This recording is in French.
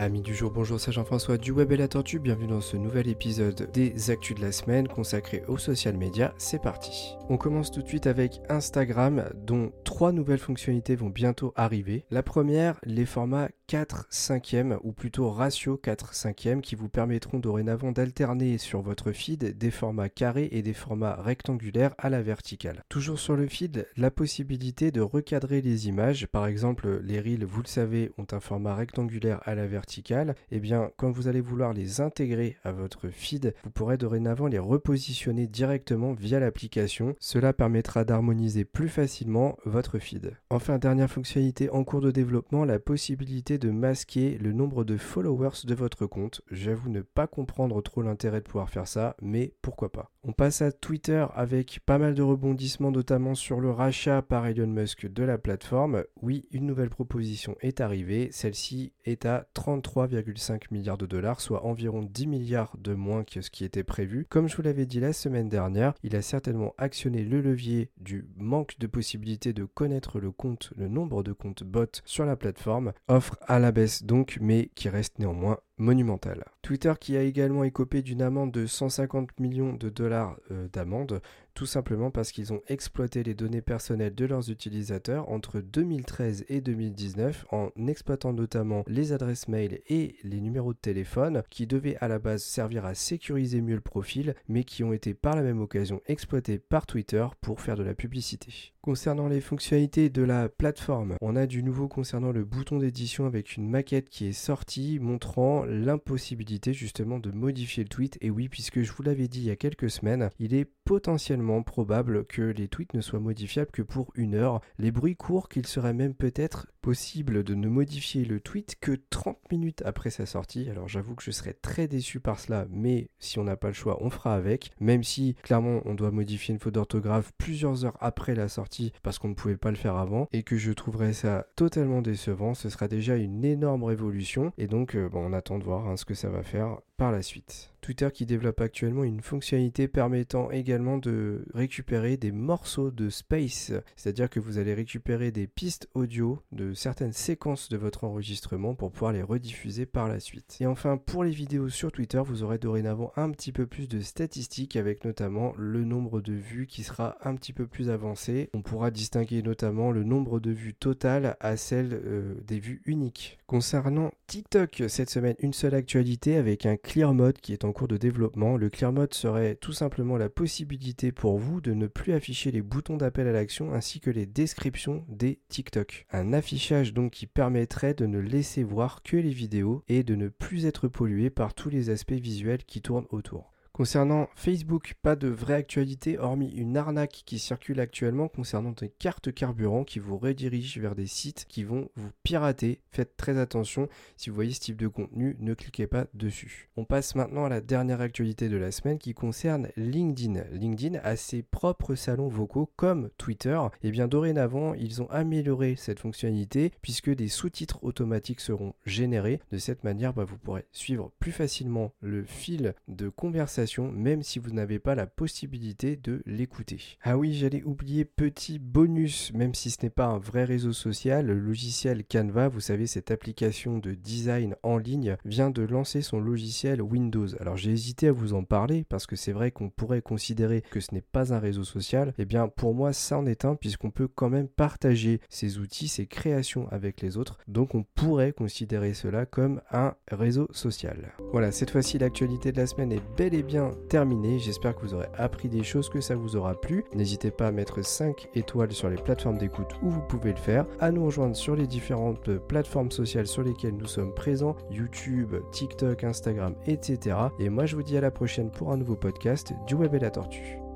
Amis du jour, bonjour, c'est Jean-François du Web et la Tortue, bienvenue dans ce nouvel épisode des Actus de la semaine consacré aux social media, c'est parti. On commence tout de suite avec Instagram, dont trois nouvelles fonctionnalités vont bientôt arriver. La première, les formats 4 5e ou plutôt ratio 4 5e qui vous permettront dorénavant d'alterner sur votre feed des formats carrés et des formats rectangulaires à la verticale. Toujours sur le feed, la possibilité de recadrer les images, par exemple les reels, vous le savez, ont un format rectangulaire à la verticale, et eh bien quand vous allez vouloir les intégrer à votre feed, vous pourrez dorénavant les repositionner directement via l'application. Cela permettra d'harmoniser plus facilement votre feed. Enfin, dernière fonctionnalité en cours de développement, la possibilité de masquer le nombre de followers de votre compte. J'avoue ne pas comprendre trop l'intérêt de pouvoir faire ça, mais pourquoi pas. On passe à Twitter avec pas mal de rebondissements, notamment sur le rachat par Elon Musk de la plateforme. Oui, une nouvelle proposition est arrivée. Celle-ci est à 33,5 milliards de dollars, soit environ 10 milliards de moins que ce qui était prévu. Comme je vous l'avais dit la semaine dernière, il a certainement actionné le levier du manque de possibilité de connaître le compte, le nombre de comptes bots sur la plateforme. Offre à la baisse donc, mais qui reste néanmoins monumentale. Twitter qui a également écopé d'une amende de 150 millions de dollars euh, d'amende, tout simplement parce qu'ils ont exploité les données personnelles de leurs utilisateurs entre 2013 et 2019 en exploitant notamment les adresses mail et les numéros de téléphone qui devaient à la base servir à sécuriser mieux le profil mais qui ont été par la même occasion exploités par Twitter pour faire de la publicité. Concernant les fonctionnalités de la plateforme, on a du nouveau concernant le bouton d'édition avec une maquette qui est sortie montrant l'impossibilité justement de modifier le tweet. Et oui, puisque je vous l'avais dit il y a quelques semaines, il est potentiellement probable que les tweets ne soient modifiables que pour une heure. Les bruits courent qu'il serait même peut-être possible de ne modifier le tweet que 30 minutes après sa sortie. Alors j'avoue que je serais très déçu par cela, mais si on n'a pas le choix, on fera avec. Même si clairement on doit modifier une faute d'orthographe plusieurs heures après la sortie parce qu'on ne pouvait pas le faire avant et que je trouverais ça totalement décevant, ce sera déjà une énorme révolution et donc euh, bon, on attend de voir hein, ce que ça va faire la suite. Twitter qui développe actuellement une fonctionnalité permettant également de récupérer des morceaux de space, c'est-à-dire que vous allez récupérer des pistes audio de certaines séquences de votre enregistrement pour pouvoir les rediffuser par la suite. Et enfin, pour les vidéos sur Twitter, vous aurez dorénavant un petit peu plus de statistiques avec notamment le nombre de vues qui sera un petit peu plus avancé. On pourra distinguer notamment le nombre de vues totales à celle euh, des vues uniques. Concernant TikTok, cette semaine, une seule actualité avec un Clear Mode qui est en cours de développement. Le Clear Mode serait tout simplement la possibilité pour vous de ne plus afficher les boutons d'appel à l'action ainsi que les descriptions des TikTok. Un affichage donc qui permettrait de ne laisser voir que les vidéos et de ne plus être pollué par tous les aspects visuels qui tournent autour. Concernant Facebook, pas de vraie actualité hormis une arnaque qui circule actuellement concernant des cartes carburant qui vous redirigent vers des sites qui vont vous pirater. Faites très attention, si vous voyez ce type de contenu, ne cliquez pas dessus. On passe maintenant à la dernière actualité de la semaine qui concerne LinkedIn. LinkedIn a ses propres salons vocaux comme Twitter. Et bien dorénavant, ils ont amélioré cette fonctionnalité puisque des sous-titres automatiques seront générés. De cette manière, bah, vous pourrez suivre plus facilement le fil de conversation même si vous n'avez pas la possibilité de l'écouter. Ah oui, j'allais oublier petit bonus, même si ce n'est pas un vrai réseau social, le logiciel Canva, vous savez, cette application de design en ligne, vient de lancer son logiciel Windows. Alors j'ai hésité à vous en parler parce que c'est vrai qu'on pourrait considérer que ce n'est pas un réseau social. Eh bien, pour moi, ça en est un puisqu'on peut quand même partager ses outils, ses créations avec les autres. Donc on pourrait considérer cela comme un réseau social. Voilà, cette fois-ci, l'actualité de la semaine est bel et terminé. J'espère que vous aurez appris des choses, que ça vous aura plu. N'hésitez pas à mettre 5 étoiles sur les plateformes d'écoute où vous pouvez le faire, à nous rejoindre sur les différentes plateformes sociales sur lesquelles nous sommes présents, YouTube, TikTok, Instagram, etc. Et moi je vous dis à la prochaine pour un nouveau podcast du Web et la Tortue.